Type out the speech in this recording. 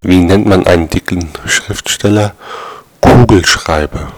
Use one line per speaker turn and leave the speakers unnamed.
Wie nennt man einen dicken Schriftsteller? Kugelschreiber